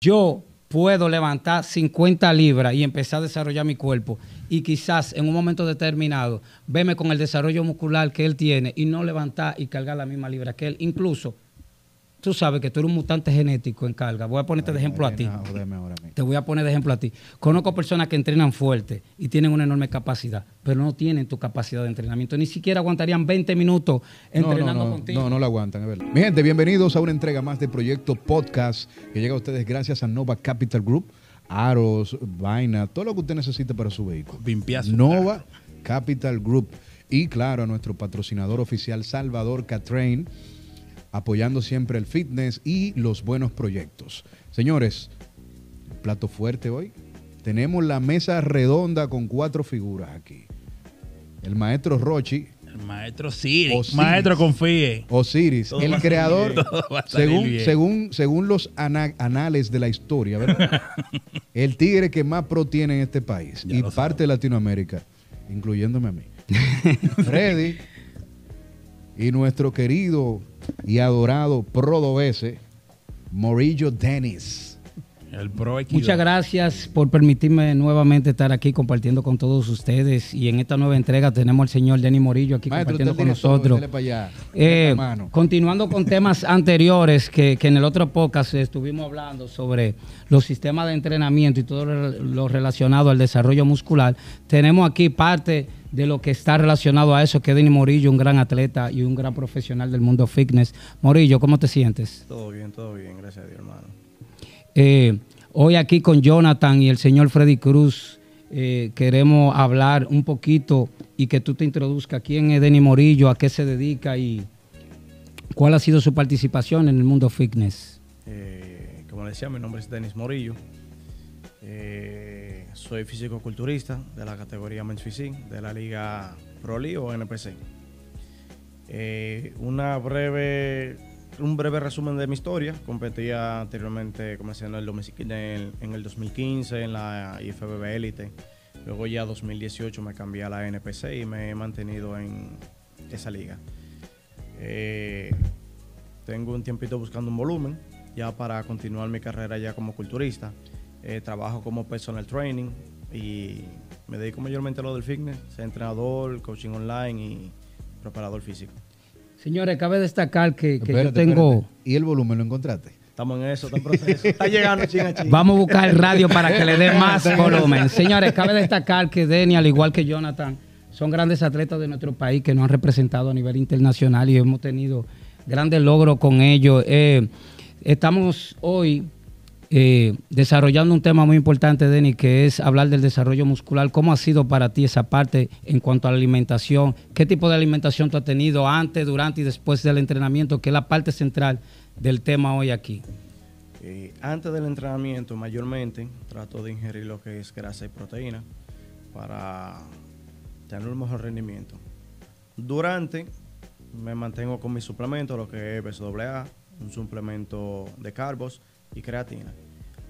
yo puedo levantar 50 libras y empezar a desarrollar mi cuerpo y quizás en un momento determinado verme con el desarrollo muscular que él tiene y no levantar y cargar la misma libra que él. Incluso tú sabes que tú eres un mutante genético en carga. Voy a ponerte de ejemplo a ti. Te voy a poner de ejemplo a ti. Conozco personas que entrenan fuerte y tienen una enorme capacidad, pero no tienen tu capacidad de entrenamiento. Ni siquiera aguantarían 20 minutos entrenando no, no, contigo. No, no la aguantan, es verdad. Mi gente, bienvenidos a una entrega más de Proyecto Podcast que llega a ustedes gracias a Nova Capital Group. Aros, vaina, todo lo que usted necesite para su vehículo. Nova Capital Group. Y claro, a nuestro patrocinador oficial Salvador Catrain apoyando siempre el fitness y los buenos proyectos. Señores, plato fuerte hoy. Tenemos la mesa redonda con cuatro figuras aquí. El maestro Rochi. El maestro Siri. Maestro confíe. Osiris, el creador, según, según, según los anales de la historia, ¿verdad? el tigre que más pro tiene en este país y parte de Latinoamérica, incluyéndome a mí. Freddy y nuestro querido y adorado Prodovese, Morillo Dennis. El pro Muchas gracias por permitirme nuevamente estar aquí compartiendo con todos ustedes. Y en esta nueva entrega tenemos al señor Denny Morillo aquí compartiendo con nosotros. Eh, continuando con temas anteriores que, que, en el otro podcast estuvimos hablando sobre los sistemas de entrenamiento y todo lo relacionado al desarrollo muscular, tenemos aquí parte de lo que está relacionado a eso, que es Denny Morillo, un gran atleta y un gran profesional del mundo fitness. Morillo, ¿cómo te sientes? Todo bien, todo bien, gracias a Dios, hermano. Eh, hoy aquí con Jonathan y el señor Freddy Cruz eh, queremos hablar un poquito y que tú te introduzcas quién es Denny Morillo, a qué se dedica y cuál ha sido su participación en el mundo fitness. Eh, como decía, mi nombre es Denis Morillo. Eh, soy físico-culturista de la categoría Men's Physique de la Liga Pro League o NPC. Una breve, un breve resumen de mi historia. Competía anteriormente, comencé en el, en el 2015 en la IFBB Elite. Luego ya 2018 me cambié a la NPC y me he mantenido en esa liga. Eh, tengo un tiempito buscando un volumen ya para continuar mi carrera ya como culturista. Eh, trabajo como personal training y me dedico mayormente a lo del fitness, soy entrenador, coaching online y preparador físico. Señores, cabe destacar que, yo tengo... ¿Y el volumen lo encontraste? Estamos en eso, está en proceso. Está llegando, chinga, chinga. Vamos a buscar el radio para que le dé más volumen. Señores, cabe destacar que Denny, al igual que Jonathan, son grandes atletas de nuestro país que nos han representado a nivel internacional y hemos tenido grandes logros con ellos. Eh, estamos hoy eh, desarrollando un tema muy importante, Denny, que es hablar del desarrollo muscular. ¿Cómo ha sido para ti esa parte en cuanto a la alimentación? ¿Qué tipo de alimentación tú has tenido antes, durante y después del entrenamiento, que es la parte central del tema hoy aquí? Eh, antes del entrenamiento, mayormente, trato de ingerir lo que es grasa y proteína para tener un mejor rendimiento. Durante, me mantengo con mis suplementos, lo que es BSAA, un suplemento de carbos, y creatina.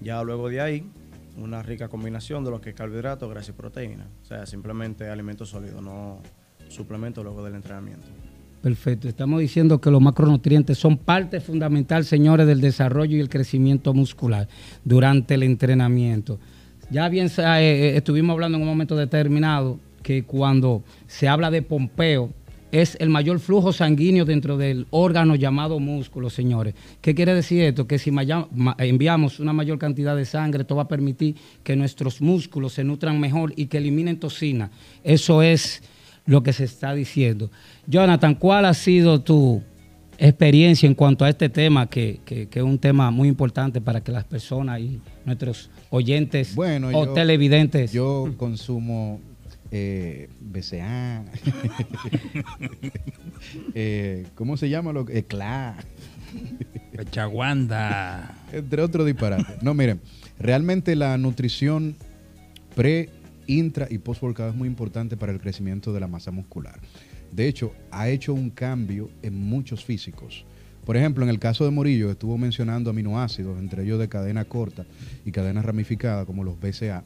Ya luego de ahí, una rica combinación de lo que es carbohidratos, grasa y proteína. O sea, simplemente alimentos sólidos, no suplementos luego del entrenamiento. Perfecto. Estamos diciendo que los macronutrientes son parte fundamental, señores, del desarrollo y el crecimiento muscular durante el entrenamiento. Ya bien eh, eh, estuvimos hablando en un momento determinado que cuando se habla de pompeo, es el mayor flujo sanguíneo dentro del órgano llamado músculo, señores. ¿Qué quiere decir esto? Que si enviamos una mayor cantidad de sangre, esto va a permitir que nuestros músculos se nutran mejor y que eliminen toxina. Eso es lo que se está diciendo. Jonathan, ¿cuál ha sido tu experiencia en cuanto a este tema, que, es un tema muy importante para que las personas y nuestros oyentes o televidentes... Yo consumo eh, BCA, eh, ¿cómo se llama? lo que CLA. Chaguanda. Entre otros disparates. No, miren, realmente la nutrición pre, intra y post workout es muy importante para el crecimiento de la masa muscular. De hecho, ha hecho un cambio en muchos físicos. Por ejemplo, en el caso de Morillo, estuvo mencionando aminoácidos, entre ellos de cadena corta y cadena ramificada, como los BCA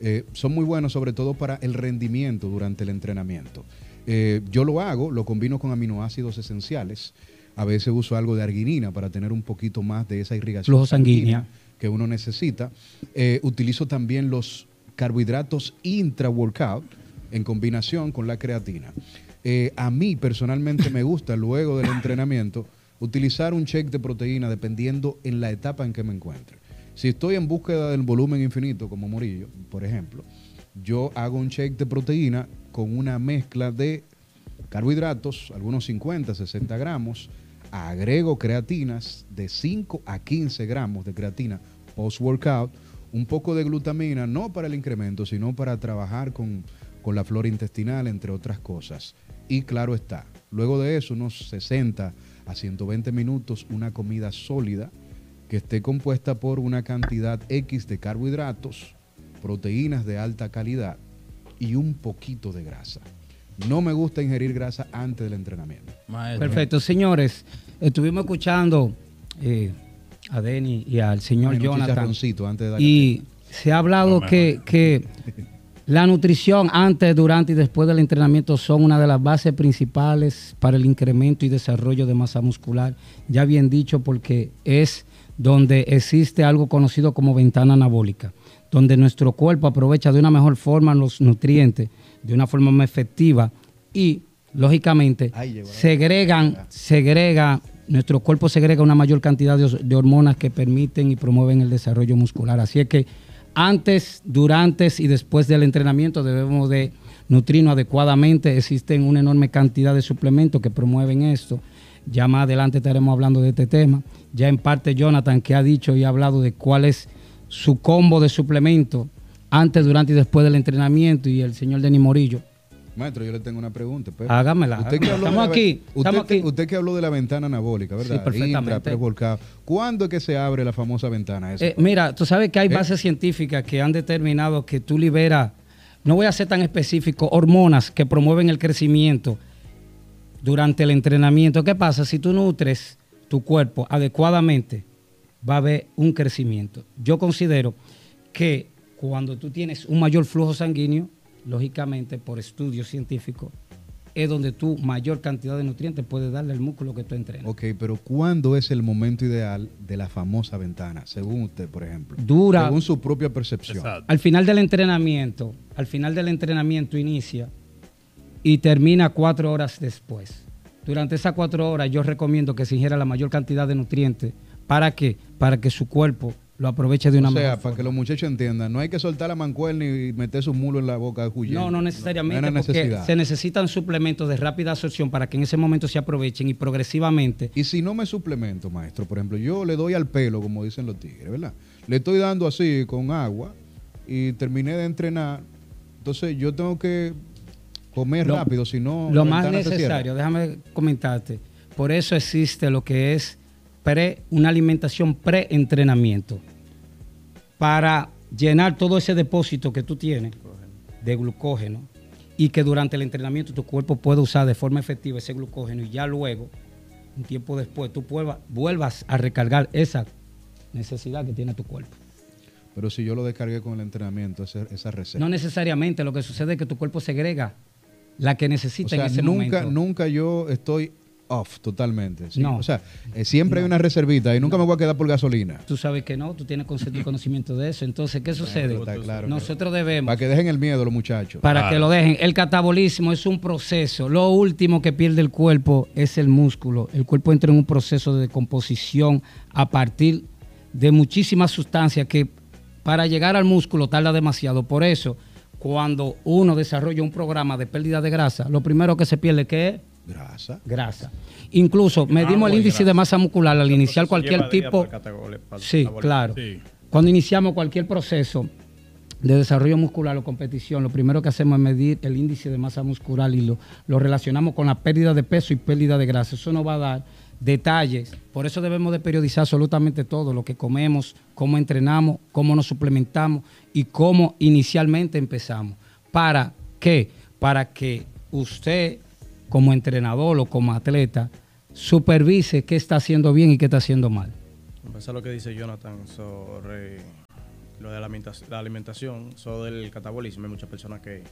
eh, son muy buenos sobre todo para el rendimiento durante el entrenamiento. Eh, yo lo hago, lo combino con aminoácidos esenciales. A veces uso algo de arginina para tener un poquito más de esa irrigación. Flujo sanguínea. que uno necesita. Eh, utilizo también los carbohidratos intra-workout en combinación con la creatina. Eh, a mí personalmente me gusta luego del entrenamiento utilizar un shake de proteína dependiendo en la etapa en que me encuentre. Si estoy en búsqueda del volumen infinito, como Morillo, por ejemplo, yo hago un shake de proteína con una mezcla de carbohidratos, algunos 50, 60 gramos, agrego creatinas de 5 a 15 gramos de creatina post-workout, un poco de glutamina, no para el incremento, sino para trabajar con, la flora intestinal, entre otras cosas. Y claro está, luego de eso, unos 60 a 120 minutos, una comida sólida que esté compuesta por una cantidad X de carbohidratos, proteínas de alta calidad y un poquito de grasa. No me gusta ingerir grasa antes del entrenamiento. Perfecto, señores. Estuvimos escuchando eh, a Denny y al señor Jonathan. y se ha hablado que, que la nutrición antes, durante y después del entrenamiento son una de las bases principales para el incremento y desarrollo de masa muscular. Ya bien dicho, porque es donde existe algo conocido como ventana anabólica, donde nuestro cuerpo aprovecha de una mejor forma los nutrientes de una forma más efectiva y, lógicamente, segregan, segrega, nuestro cuerpo segrega una mayor cantidad de, hormonas que permiten y promueven el desarrollo muscular. Así es que antes, durante y después del entrenamiento debemos de nutrirnos adecuadamente. Existen una enorme cantidad de suplementos que promueven esto. Ya más adelante estaremos hablando de este tema. Ya en parte Jonathan que ha dicho y ha hablado de cuál es su combo de suplementos antes, durante y después del entrenamiento y el señor Denis Morillo. Maestro, yo le tengo una pregunta. Hágamela. Usted que estamos, aquí, usted, que habló de la ventana anabólica, ¿verdad? Sí, perfectamente. ¿Cuándo es que se abre la famosa ventana esa? Eh, mira, tú sabes que hay ¿Eh? bases científicas que han determinado que tú liberas, no voy a ser tan específico, hormonas que promueven el crecimiento durante el entrenamiento. ¿Qué pasa? Si tú nutres tu cuerpo adecuadamente, va a haber un crecimiento. Yo considero que cuando tú tienes un mayor flujo sanguíneo, lógicamente por estudios científicos, es donde tú mayor cantidad de nutrientes puedes darle al músculo que tú entrenas. Ok, pero ¿cuándo es el momento ideal de la famosa ventana, según usted, por ejemplo? Dura. Según su propia percepción. Al final del entrenamiento, al final del entrenamiento inicia y termina cuatro horas después. Durante esas cuatro horas yo recomiendo que se ingiera la mayor cantidad de nutrientes. ¿Para qué? Para que su cuerpo lo aproveche de una manera. O sea, para que los muchachos entiendan, no hay que soltar la mancuerna y meter su mulo en la boca de Julián. No, no necesariamente, porque se necesitan suplementos de rápida absorción para que en ese momento se aprovechen y progresivamente. Y si no me suplemento, maestro, por ejemplo, yo le doy al pelo, como dicen los tigres, ¿verdad? Le estoy dando así con agua y terminé de entrenar, entonces yo tengo que comer rápido, si no... Lo más necesario, déjame comentarte, por eso existe lo que es una alimentación pre-entrenamiento para llenar todo ese depósito que tú tienes de glucógeno y que durante el entrenamiento tu cuerpo pueda usar de forma efectiva ese glucógeno y ya luego, un tiempo después, tú vuelvas a recargar esa necesidad que tiene tu cuerpo. Pero si yo lo descargué con el entrenamiento, esa, esa receta. No necesariamente, lo que sucede es que tu cuerpo segrega la que necesita en ese nunca, momento. Nunca yo estoy off totalmente. No. O sea, eh, siempre hay una reservita y nunca me voy a quedar por gasolina. Tú sabes que no, tú tienes conocimiento de eso. Entonces, ¿qué sucede? Nosotros debemos... Para que dejen el miedo los muchachos. Para que lo dejen. El catabolismo es un proceso. Lo último que pierde el cuerpo es el músculo. El cuerpo entra en un proceso de decomposición a partir de muchísimas sustancias que para llegar al músculo tarda demasiado. Por eso, cuando uno desarrolla un programa de pérdida de grasa, lo primero que se pierde que es Grasa. Grasa. Incluso medimos el índice de masa muscular al iniciar cualquier tipo. Sí, claro. Cuando iniciamos cualquier proceso de desarrollo muscular o competición, lo primero que hacemos es medir el índice de masa muscular y lo, lo relacionamos con la pérdida de peso y pérdida de grasa. Eso nos va a dar detalles. Por eso debemos de periodizar absolutamente todo, lo que comemos, cómo entrenamos, cómo nos suplementamos y cómo inicialmente empezamos. ¿Para qué? Para que usted como entrenador o como atleta, supervise qué está haciendo bien y qué está haciendo mal. Empezar lo que dice Jonathan sobre lo de la alimentación, sobre el catabolismo. Hay muchas personas que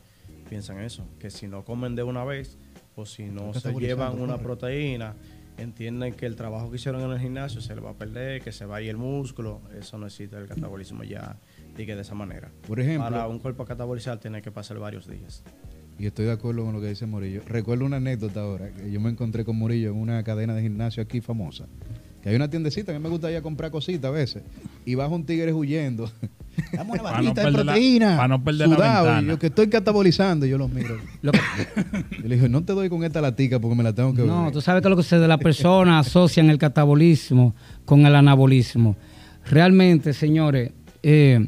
piensan eso, que si no comen de una vez o si no se llevan una proteína, entienden que el trabajo que hicieron en el gimnasio se le va a perder, que se va a ir el músculo. Eso no existe el catabolismo ya, diga de esa manera. Por ejemplo, para un cuerpo catabolizar tiene que pasar varios días. Y estoy de acuerdo con lo que dice Morillo. Recuerdo una anécdota ahora, que yo me encontré con Morillo en una cadena de gimnasio aquí famosa. Que hay una tiendecita que me gusta ir a comprar cositas a veces. Y baja un tigre huyendo. Dame una barrita de proteína. Para no perder la ventana. yo que estoy catabolizando, yo los miro. yo le dije, no te doy con esta latica porque me la tengo que ver. No, tú sabes que lo que se de la persona asocian el catabolismo con el anabolismo. Realmente, señores, eh,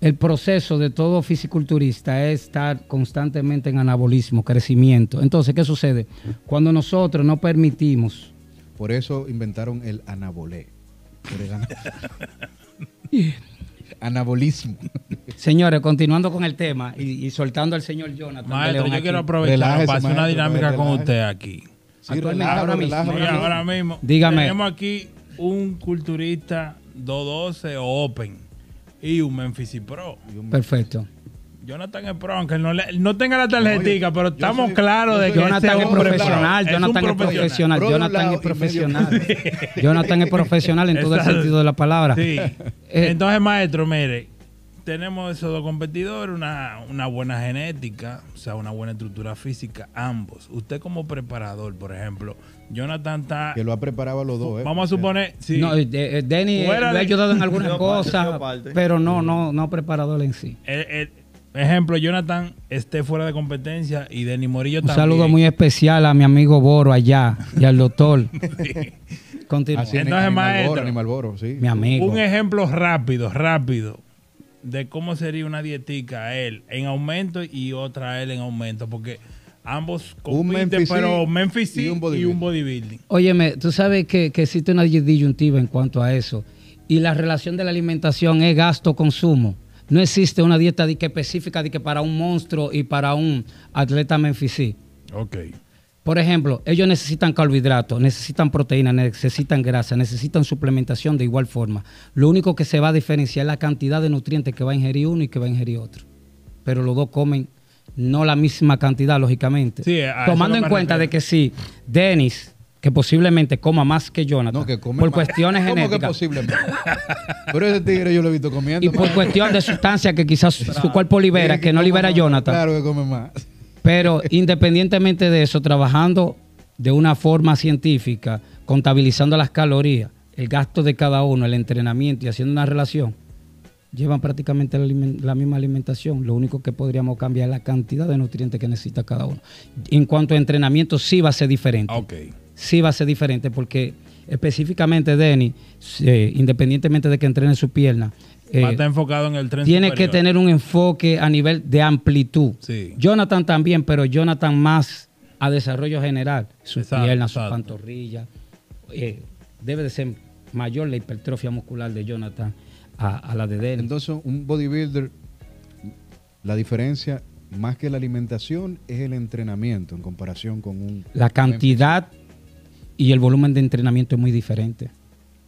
el proceso de todo fisiculturista es estar constantemente en anabolismo, crecimiento. Entonces, ¿qué sucede? Cuando nosotros no permitimos... Por eso inventaron el anabolé. Anabolismo. Señores, continuando con el tema y, soltando al señor Jonathan. Maestro, yo quiero aprovechar para hacer una dinámica con usted aquí. ahora, mismo, ahora mismo. Dígame. Tenemos aquí un culturista 212 Open y un Memphis Pro. Perfecto. Jonathan es pro, aunque no, no tenga la tarjetita, pero estamos claros de que Jonathan este es profesional, Jonathan es, profesional, Jonathan es profesional. Jonathan es profesional en todo el sentido de la palabra. Sí. Eh, Entonces, maestro, mire, tenemos esos dos competidores, una, una buena genética, o sea, una buena estructura física, ambos. Usted como preparador, por ejemplo, Jonathan está... Que lo ha preparado a los dos, ¿eh? Vamos a suponer... Sí. No, eh, Denny le ha ayudado en algunas cosas, pero no, no, no preparador en sí. Ejemplo, Jonathan esté fuera de competencia y Denny Morillo también. Un saludo muy especial a mi amigo Boro allá y al doctor. Continúa. Entonces, maestro, sí. mi amigo. Un ejemplo rápido, rápido de cómo sería una dietica a él en aumento y otra a él en aumento, porque ambos compiten, pero Memphis y un, bodybuilding. Óyeme, tú sabes que, que existe una disyuntiva en cuanto a eso. Y la relación de la alimentación es gasto-consumo. No existe una dieta específica de que para un monstruo y para un atleta Memphis. Ok. Por ejemplo, ellos necesitan carbohidratos, necesitan proteína, necesitan grasa, necesitan suplementación de igual forma. Lo único que se va a diferenciar es la cantidad de nutrientes que va a ingerir uno y que va a ingerir otro. Pero los dos comen no la misma cantidad, lógicamente. Tomando en cuenta de que si Dennis que posiblemente coma más que Jonathan. por cuestiones genéticas. ¿Cómo que posiblemente? Pero ese tigre yo lo he visto comiendo. Y por cuestión de sustancia que quizás su cuerpo libera, que, no libera Jonathan. Claro que come más. Pero independientemente de eso, trabajando de una forma científica, contabilizando las calorías, el gasto de cada uno, el entrenamiento y haciendo una relación, llevan prácticamente la, misma alimentación. Lo único que podríamos cambiar es la cantidad de nutrientes que necesita cada uno. En cuanto a entrenamiento, sí va a ser diferente. Okay sí va a ser diferente porque específicamente Denny, eh, independientemente de que entrene su pierna, eh, va a estar enfocado en el tren Tiene que tener un enfoque a nivel de amplitud. Sí. Jonathan también, pero Jonathan más a desarrollo general. Su pierna, su pantorrilla. Eh, debe de ser mayor la hipertrofia muscular de Jonathan a, la de Denny. Entonces, un bodybuilder, la diferencia más que la alimentación es el entrenamiento en comparación con un... La cantidad y el volumen de entrenamiento es muy diferente.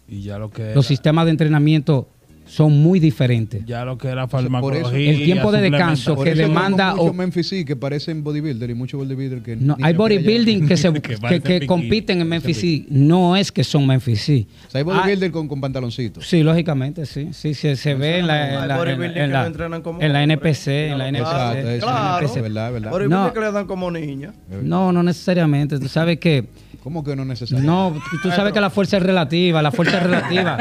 Y ya lo que Los sistemas de entrenamiento son muy diferentes. Ya lo que era farmacología. el tiempo de descanso que demanda. Muchos Memphis que parecen bodybuilder y muchos bodybuilder que. No, hay bodybuilding que, se, que, compiten en Memphis No es que son Memphis O sea, hay bodybuilder con, con pantaloncitos. Sí, lógicamente, sí. Sí, se, ve en la, en, la, en, la, en la NPC. En la NPC. Claro, es verdad, verdad. Bodybuilder que le dan como niña. No, no necesariamente. Tú sabes que ¿Cómo que no necesariamente? No, tú sabes que la fuerza es relativa, la fuerza es relativa.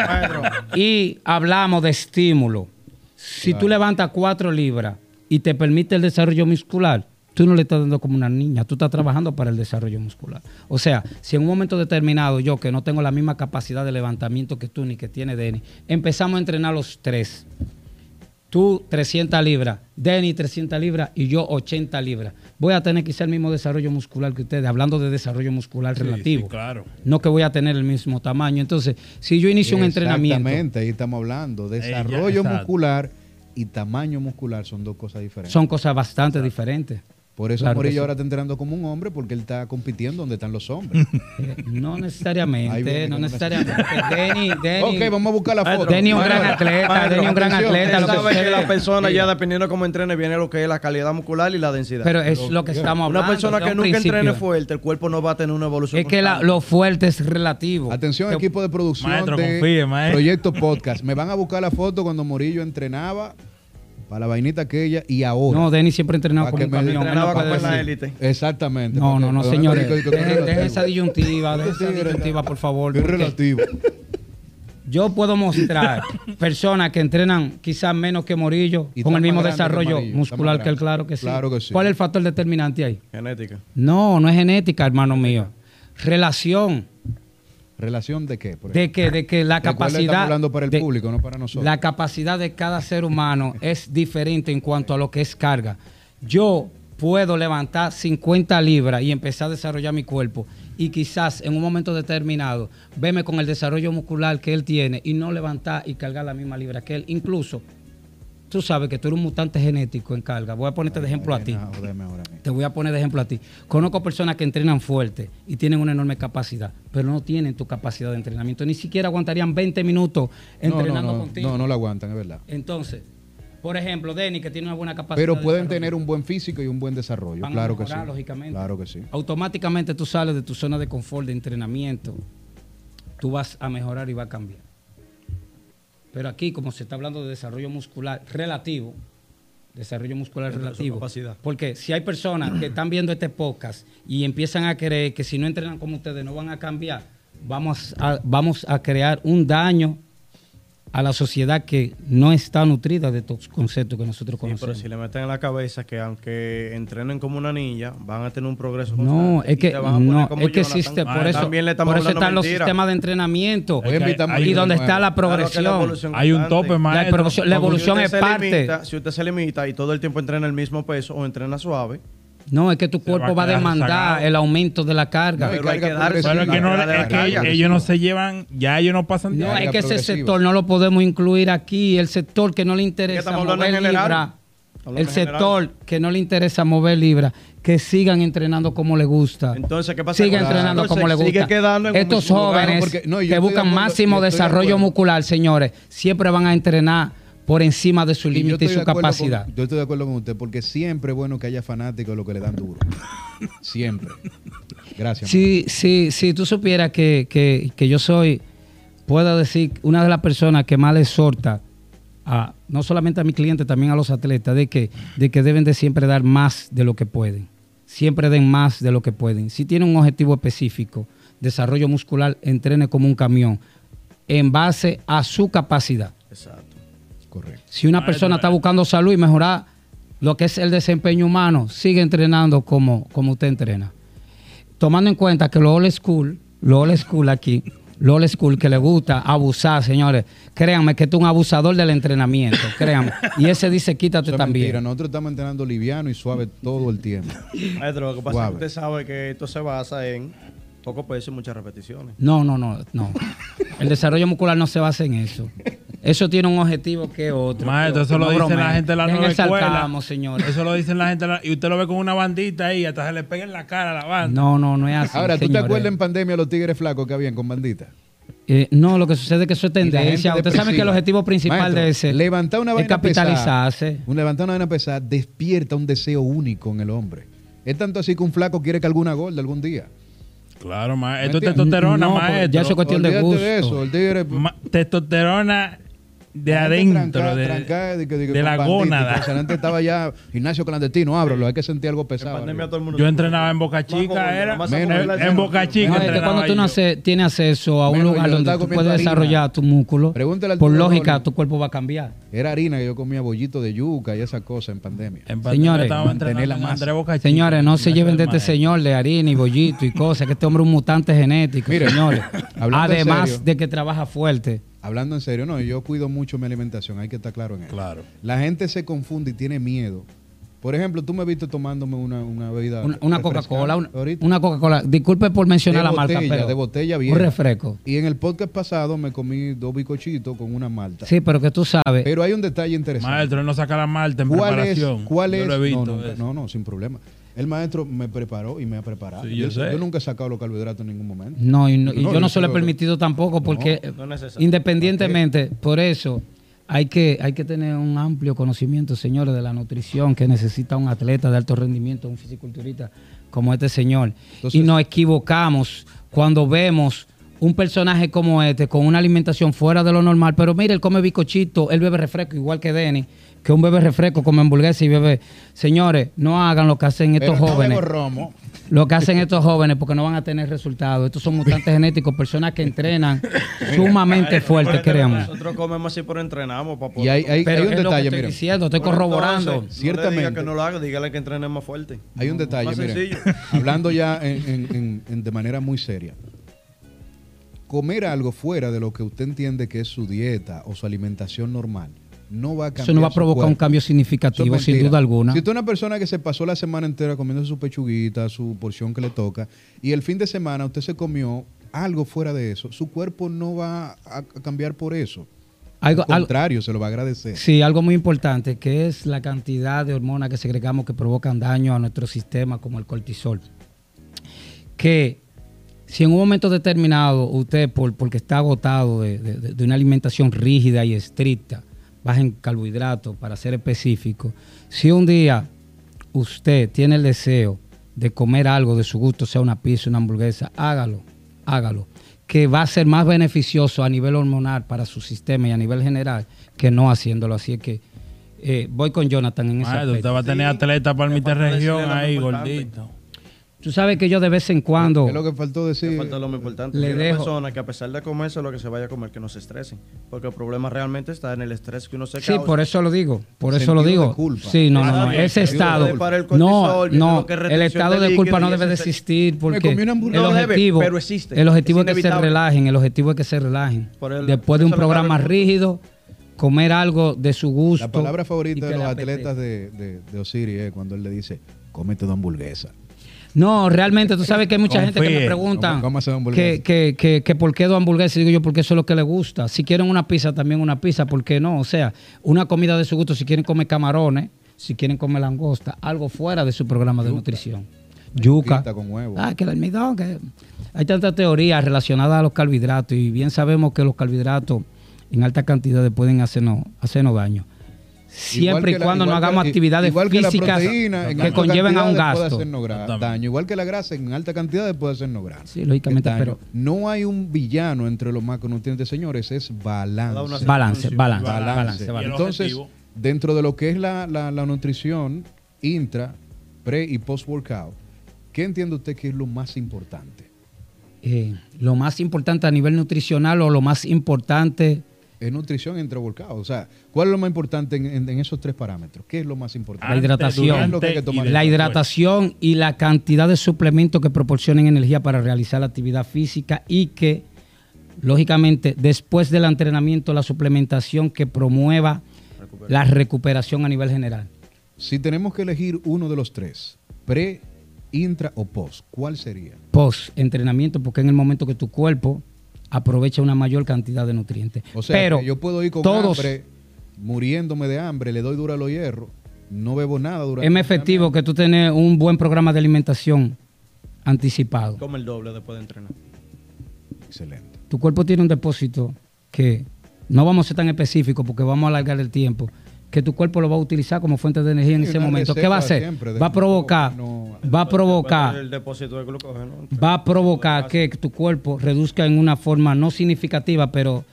y hablamos de estímulo. Si tú levantas cuatro libras y te permite el desarrollo muscular, tú no le estás dando como una niña, tú estás trabajando para el desarrollo muscular. O sea, si en un momento determinado yo, que no tengo la misma capacidad de levantamiento que tú ni que tiene Denny, empezamos a entrenar los tres tú 300 libras, Denny 300 libras y yo 80 libras. Voy a tener quizá el mismo desarrollo muscular que ustedes, hablando de desarrollo muscular relativo. claro. No que voy a tener el mismo tamaño. Entonces, si yo inicio un entrenamiento. Exactamente, ahí estamos hablando. Desarrollo muscular y tamaño muscular son dos cosas diferentes. Son cosas bastante diferentes. Por eso Claro Morillo sí. ahora está entrenando como un hombre porque él está compitiendo donde están los hombres. No necesariamente, no necesariamente. Denny, Denny, ok, vamos a buscar la foto. Denny es un gran atleta, Denny es un gran atleta. Lo que sabe que la persona ya dependiendo de cómo entrene viene lo que es la calidad muscular y la densidad. Pero es lo que estamos hablando. una persona que un nunca principio. entrene fuerte, el cuerpo no va a tener una evolución. Es que lo fuerte es relativo. Atención, equipo de producción Maestro, de confíe, maestro. Proyecto Podcast. Me van a buscar la foto cuando Morillo entrenaba para la vainita aquella y ahora. No, Denny siempre ha entrenado Pa' como que un camión. no entrenaba en la élite. Exactamente. No, no, no, señores. Dejen esa disyuntiva, dejen esa disyuntiva, por favor. Es relativo. Yo puedo mostrar personas que entrenan quizás menos que Morillo, Y con el mismo que desarrollo muscular que él, claro que sí. Claro que sí. ¿Cuál es el factor determinante ahí? Genética. No, no es genética, hermano mío. Relación ¿Relación de qué? por de que, de que la capacidad. hablando para el de- público, no para nosotros. La capacidad de cada ser humano es diferente en cuanto a lo que es carga. Yo puedo levantar 50 libras y empezar a desarrollar mi cuerpo y quizás en un momento determinado verme con el desarrollo muscular que él tiene y no levantar y cargar la misma libra que él. Incluso, tú sabes que tú eres un mutante genético en carga. Voy a ponerte de ejemplo a ti. Te voy a poner de ejemplo a ti. Conozco personas que entrenan fuerte y tienen una enorme capacidad, pero no tienen tu capacidad de entrenamiento. Ni siquiera aguantarían 20 minutos entrenando no, no, no, contigo. No, no la aguantan, es verdad. Entonces, por ejemplo, Denny, que tiene una buena capacidad. Pero de pueden tener un buen físico y un buen desarrollo. van a claro que mejorar, sí. lógicamente. Claro que sí. Automáticamente tú sales de tu zona de confort de entrenamiento. Tú vas a mejorar y va a cambiar. Pero aquí, como se está hablando de desarrollo muscular relativo, desarrollo muscular su relativo. capacidad. Porque si hay personas que están viendo este podcast y empiezan a creer que si no entrenan como ustedes no van a cambiar, vamos a, vamos a crear un daño a la sociedad que no está nutrida de estos conceptos que nosotros Sí, pero conocemos. si le meten en la cabeza que aunque entrenen como una niña, van a tener un progreso No, es y que, te van a poner no, como es que existe, Ah, por eso, También le estamos por eso están los sistemas de entrenamiento y donde está la progresión. Hay un tope, maestro. la evolución si es parte. limita- si usted se limita y todo el tiempo entrena el mismo peso o entrena suave, No, es que tu cuerpo va a va a quedar demandar el aumento de la carga. No, Pero hay carga que. Pero es que, no, es ellos no se llevan, ya ellos no pasan de No, es que ese sector no lo podemos incluir aquí. El sector que no le interesa mover libra, el sector que no le interesa mover libra, que sigan entrenando como le gusta. Entonces, ¿qué pasa? Sigan entrenando como le gusta. Quedando en Estos lugar, jóvenes porque- no, que buscan acuerdo, máximo de desarrollo muscular, señores, siempre van a entrenar por encima de su límite y, su capacidad. con- yo estoy de acuerdo con usted porque siempre es bueno que haya fanáticos de lo que le dan duro. siempre. Gracias. Si, si, si tú supieras que, que- que yo soy, puedo decir, una de las personas que más le exhorta a, no solamente a mi cliente, también a los atletas, de que, de que deben de siempre dar más de lo que pueden. Siempre den más de lo que pueden. Si tienen un objetivo específico, desarrollo muscular, entrene como un camión, en base a su capacidad. Correcto. Si una persona está buscando salud y mejorar lo que es el desempeño humano, sigue entrenando como, como usted entrena. Tomando en cuenta que lo old school, lo old school aquí, lo old school que le gusta abusar, señores, créanme que tú eres un abusador del entrenamiento, créanme. Y ese dice quítate Eso es también. mentira. Nosotros estamos entrenando liviano y suave todo el tiempo. Maestro, lo que pasa Suave. es que usted sabe que esto se basa en poco peso y muchas repeticiones. No, no, no, no. El desarrollo muscular no se basa en eso. Eso tiene un objetivo que otro. Maestro, eso lo dice la gente de la nueva el escuela. Eso lo dicen la gente de la- y usted lo ve con una bandita ahí, hasta se le pega en la cara a la banda. No, no, no es así. Ahora, ¿tú te señores. acuerdas en pandemia los tigres flacos que habían con bandita? Eh, no, lo que sucede es que eso es tendencia. Usted sabe que el objetivo principal Maestro, de ese levantar una es vaina capitalizarse. pesada, un levantar una vaina pesada despierta un deseo único en el hombre. Es tanto así que un flaco quiere que alguna gorda algún día. Claro, maestro. Esto es testosterona, No, porque maestro. ya eso es cuestión de gusto. de eso, el tigre Ma- testosterona de adentro, tranca- de, trancada de que- de que de con la gónada. gente estaba ya, gimnasio clandestino, ábrelo, hay que sentir algo pesado. pandemia todo el mundo Yo entrenaba en Boca Chica, era. más Menos. En, Boca Chica. No, es que entrenaba cuando tú no hace- tienes acceso a un Menos, lugar donde tú puedes harina. desarrollar tu músculo, Pregúntale al por lógica tu cuerpo va a cambiar. Era harina que yo comía bollito de yuca y esas cosas en pandemia. En pandemia Señores, la masa. Boca Chica, Señores, no se lleven de este señor de harina y bollito y cosas, que este hombre es un mutante genético, señores. Además de que trabaja fuerte. Hablando en serio, no, yo cuido mucho mi alimentación, hay que estar claro en eso. Claro. La gente se confunde y tiene miedo. Por ejemplo, tú me viste tomándome una, una bebida. Una, Coca-Cola, una, ahorita. una Coca-Cola. Disculpe por mencionar de la marca, botella, pero de botella un vieja. refresco. Y en el podcast pasado me comí dos bicochitos con una malta. Sí, pero que tú sabes. Pero hay un detalle interesante. Maestro, él no saca la malta en ¿Cuál es? preparación. ¿Cuál Yo es? lo he visto. no, no, no, no, sin problema. El maestro me preparó y me ha preparado. yo, nunca he sacado los carbohidratos en ningún momento. No, y, yo no se lo he permitido tampoco porque independientemente, por eso hay que, hay que tener un amplio conocimiento, señores, de la nutrición que necesita un atleta de alto rendimiento, un fisiculturista como este señor. y nos equivocamos cuando vemos un personaje como este con una alimentación fuera de lo normal, pero mire, él come bicochito, él bebe refresco igual que Denny que un bebé refresco come hamburguesa y bebe. Señores, no hagan lo que hacen estos jóvenes. Lo que hacen estos jóvenes porque no van a tener resultados. Estos son mutantes genéticos, personas que entrenan sumamente fuerte, creemos. Nosotros comemos así, pero entrenamos poder. Y hay, hay, hay un detalle, estoy diciendo, estoy corroborando. ciertamente. que no lo haga, dígale que entrene más fuerte. Hay un detalle, mire. Hablando ya en, de manera muy seria comer algo fuera de lo que usted entiende que es su dieta o su alimentación normal no va a cambiar. Eso no va a provocar un cambio significativo, sin duda alguna. Si usted es una persona que se pasó la semana entera comiendo su pechuguita, su porción que le toca, y el fin de semana usted se comió algo fuera de eso, su cuerpo no va a cambiar por eso. Algo, Al contrario, se lo va a agradecer. Sí, algo muy importante, que es la cantidad de hormonas que segregamos que provocan daño a nuestro sistema, como el cortisol. Que si en un momento determinado usted, por, porque está agotado de una alimentación rígida y estricta, bajen carbohidratos, para ser específico. Si un día usted tiene el deseo de comer algo de su gusto, sea una pizza, una hamburguesa, hágalo, hágalo. Que va a ser más beneficioso a nivel hormonal para su sistema y a nivel general que no haciéndolo. Así es que eh, voy con Jonathan en ese aspecto. Usted va a tener atleta para mi región ahí, gordito. Tú sabes que yo de vez en cuando. Es lo que faltó decir. Falta lo más importante. Le dejo. persona que a pesar de comerse lo que se vaya a comer, que no se estresen. Porque el problema realmente está en el estrés que uno se causa. Sí, por eso lo digo. Por eso lo digo. Sí, no, no, no. Ese estado. no, no. El estado de culpa no debe de existir porque el objetivo, pero existe. El objetivo es, que se relajen. El objetivo es que se relajen. Después de un programa rígido comer algo de su gusto. La palabra favorita de los atletas de, de, de Osiris es cuando él le dice, cómete una hamburguesa. No, realmente, tú sabes que hay mucha gente que me pregunta que, que, que, por qué dos hamburguesas. Y digo yo, porque eso es lo que les gusta. Si quieren una pizza, también una pizza, ¿por qué no? O sea, una comida de su gusto, si quieren comer camarones, si quieren comer langosta, algo fuera de su programa de nutrición. Yuca. Con huevo. Ah, que el almidón, que... Hay tantas teorías relacionadas a los carbohidratos y bien sabemos que los carbohidratos en alta cantidad pueden hacernos, hacernos daño siempre y cuando no hagamos actividades físicas que, conlleven a un gasto. daño. Igual que la grasa en alta cantidad puede hacernos grasa. Sí, lógicamente, pero no hay un villano entre los macronutrientes, señores, es balance. Balance, balance, balance. Entonces, dentro de lo que es la, la, nutrición intra, pre y post workout, ¿qué entiende usted que es lo más importante? Eh, lo más importante a nivel nutricional o lo más importante es nutrición entre volcados. O sea, ¿cuál es lo más importante en, esos tres parámetros? ¿Qué es lo más importante? La hidratación. la hidratación y la cantidad de suplementos que proporcionen energía para realizar la actividad física y que, lógicamente, después del entrenamiento, la suplementación que promueva la recuperación a nivel general. Si tenemos que elegir uno de los tres, pre, intra o post, ¿cuál sería? Post, entrenamiento, porque en el momento que tu cuerpo aprovecha una mayor cantidad de nutrientes. O sea, Pero yo puedo ir con hambre, muriéndome de hambre, le doy duro a los hierros, no bebo nada durante Es efectivo que tú tenés un buen programa de alimentación anticipado. Como el doble después de entrenar. Excelente. Tu cuerpo tiene un depósito que no vamos a ser tan específicos porque vamos a alargar el tiempo, que tu cuerpo lo va a utilizar como fuente de energía en ese momento. ¿Qué va a hacer? va a provocar, va a provocar, va a provocar que tu cuerpo reduzca en una forma no significativa, pero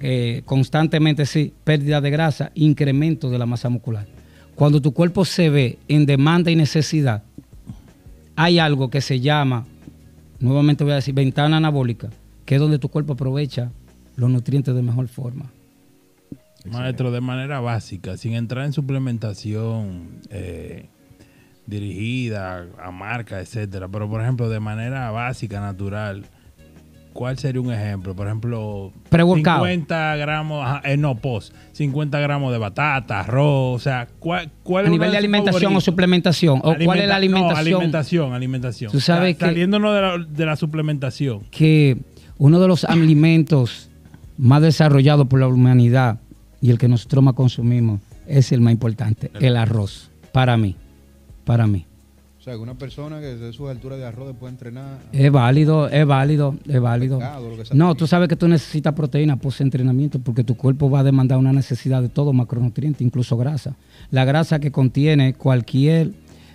eh, constantemente sí, pérdida de grasa, incremento de la masa muscular. Cuando tu cuerpo se ve en demanda y necesidad, hay algo que se llama, nuevamente voy a decir, ventana anabólica, que es donde tu cuerpo aprovecha los nutrientes de mejor forma. Maestro, de manera básica, sin entrar en suplementación eh, dirigida a marca, etcétera, pero por ejemplo, de manera básica, natural, ¿cuál sería un ejemplo? Por ejemplo, 50 gramos, eh, no, post, 50 gramos de batata, arroz, o sea, ¿cuál, cuál A nivel de alimentación o suplementación, o cuál es la alimentación. alimentación, alimentación. Tú sabes que, saliéndonos de la, de la suplementación. Que uno de los alimentos más desarrollados por la humanidad y el que nosotros más consumimos es el más importante, el arroz, para mí, para mí. O sea, que una persona que de sus alturas de arroz puede entrenar. Es válido, es válido, es válido. no, tú sabes que tú necesitas proteína post entrenamiento porque tu cuerpo va a demandar una necesidad de todo macronutriente, incluso grasa. La grasa que contiene cualquier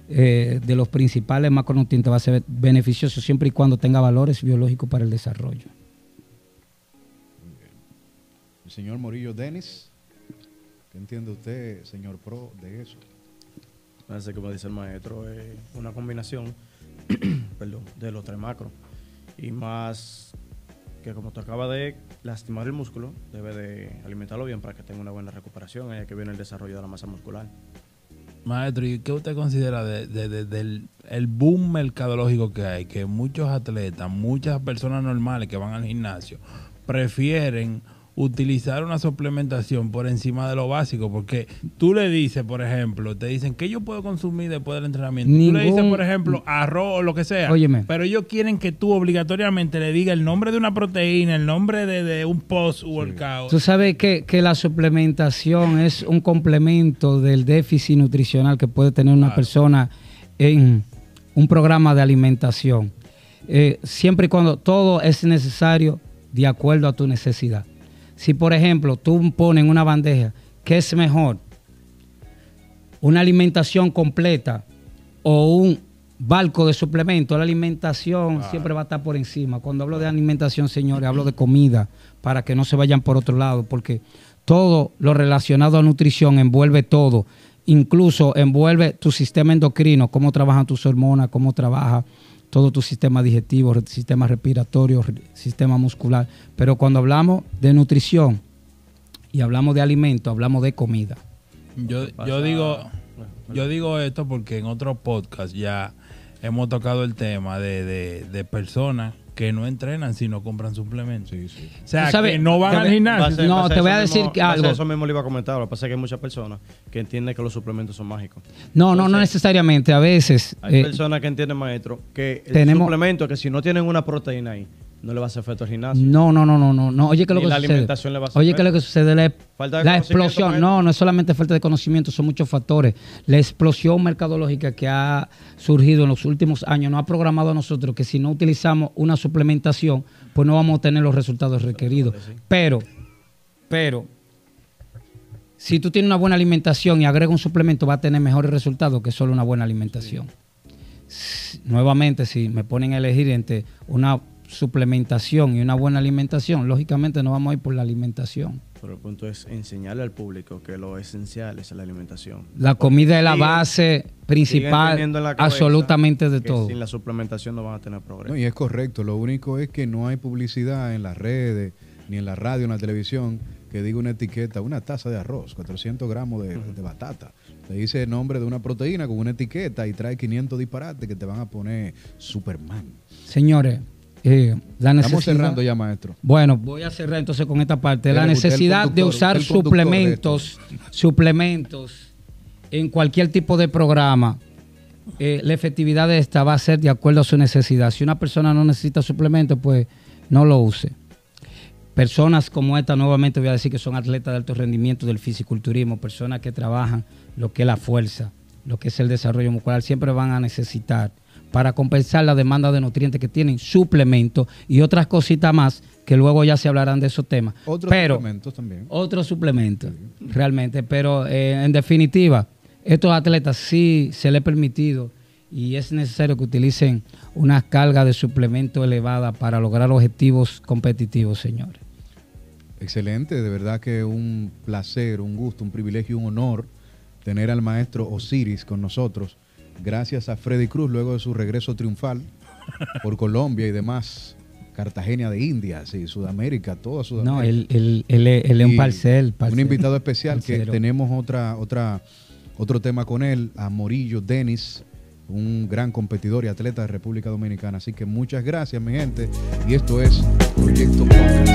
eh, de los principales macronutrientes va a ser beneficioso siempre y cuando tenga valores biológicos para el desarrollo. El señor Morillo Denis, ¿qué entiende usted, señor Pro, de eso? Parece que, como dice el maestro, es una combinación perdón, de los tres macros. Y más que como te acaba de lastimar el músculo, debe de alimentarlo bien para que tenga una buena recuperación, ahí que viene el desarrollo de la masa muscular. Maestro, ¿y qué usted considera de, del el boom mercadológico que hay? Que muchos atletas, muchas personas normales que van al gimnasio, prefieren utilizar una suplementación por encima de lo básico, porque tú le dices, por ejemplo, te dicen que yo puedo consumir después del entrenamiento. tú le dices, por ejemplo, arroz o lo que sea. Pero ellos quieren que tú obligatoriamente le digas el nombre de una proteína, el nombre de, un post-workout. Tú sabes que, la suplementación es un complemento del déficit nutricional que puede tener una persona en un programa de alimentación. Eh, siempre y cuando todo es necesario de acuerdo a tu necesidad. Si, por ejemplo, tú pones en una bandeja, ¿qué es mejor? ¿Una alimentación completa o un barco de suplemento? La alimentación siempre va a estar por encima. Cuando hablo de alimentación, señores, hablo de comida para que no se vayan por otro lado, porque todo lo relacionado a nutrición envuelve todo. Incluso envuelve tu sistema endocrino, cómo trabajan tus hormonas, cómo trabaja todo tu sistema digestivo, sistema respiratorio, sistema muscular. Pero cuando hablamos de nutrición y hablamos de alimento, hablamos de comida. Yo, yo digo, yo digo esto porque en otro podcast ya hemos tocado el tema de, de personas que no entrenan si no compran suplementos. O sea, que no van al gimnasio. no, te voy a decir que algo. Eso mismo le iba a comentar. Lo que pasa es que hay muchas personas que entienden que los suplementos son mágicos. No, no, no necesariamente. A veces. Hay eh, personas que entienden, maestro, que el suplemento, que si no tienen una proteína ahí, no le va a hacer efecto al gimnasio. No, no, no, no, no. Oye, ¿qué es lo que la sucede? alimentación le va a hacer Oye, ¿qué es lo que sucede? La, la explosión. No, no es solamente falta de conocimiento, son muchos factores. La explosión mercadológica que ha surgido en los últimos años nos ha programado a nosotros que si no utilizamos una suplementación, pues no vamos a tener los resultados requeridos. Pero, pero, si tú tienes una buena alimentación y agregas un suplemento, va a tener mejores resultados que solo una buena alimentación. Nuevamente, si me ponen a elegir entre una suplementación y una buena alimentación, lógicamente no vamos a ir por la alimentación. Pero el punto es enseñarle al público que lo esencial es la alimentación. La comida es la base principal absolutamente de todo. Sin la suplementación no van a tener progreso. y es correcto, lo único es que no hay publicidad en las redes, ni en la radio, en la televisión, que diga una etiqueta, una taza de arroz, 400 gramos de, de batata. Le dice el nombre de una proteína con una etiqueta y trae 500 disparates que te van a poner Superman. Señores, eh, la Estamos cerrando ya, maestro. Bueno, voy a cerrar entonces con esta parte. La necesidad de usar suplementos, suplementos en cualquier tipo de programa. Eh, la efectividad de esta va a ser de acuerdo a su necesidad. Si una persona no necesita suplementos, pues no lo use. Personas como esta, nuevamente voy a decir que son atletas de alto rendimiento del fisiculturismo, personas que trabajan lo que es la fuerza, lo que es el desarrollo muscular, siempre van a necesitar para compensar la demanda de nutrientes que tienen, suplementos y otras cositas más que luego ya se hablarán de esos temas. Otros suplementos también. Otros suplementos, realmente. Pero eh, en definitiva, estos atletas sí se les ha permitido y es necesario que utilicen una carga de suplemento elevada para lograr objetivos competitivos, señores. Excelente, de verdad que un placer, un gusto, un privilegio, un honor tener al maestro Osiris con nosotros gracias a Freddy Cruz luego de su regreso triunfal por Colombia y demás. Cartagena de Indias y Sudamérica, toda Sudamérica. No, él, es un parcel, Un invitado especial que tenemos otra, otra, otro tema con él, a Morillo Denis, un gran competidor y atleta de República Dominicana. Así que muchas gracias, mi gente. Y esto es Proyecto Podcast.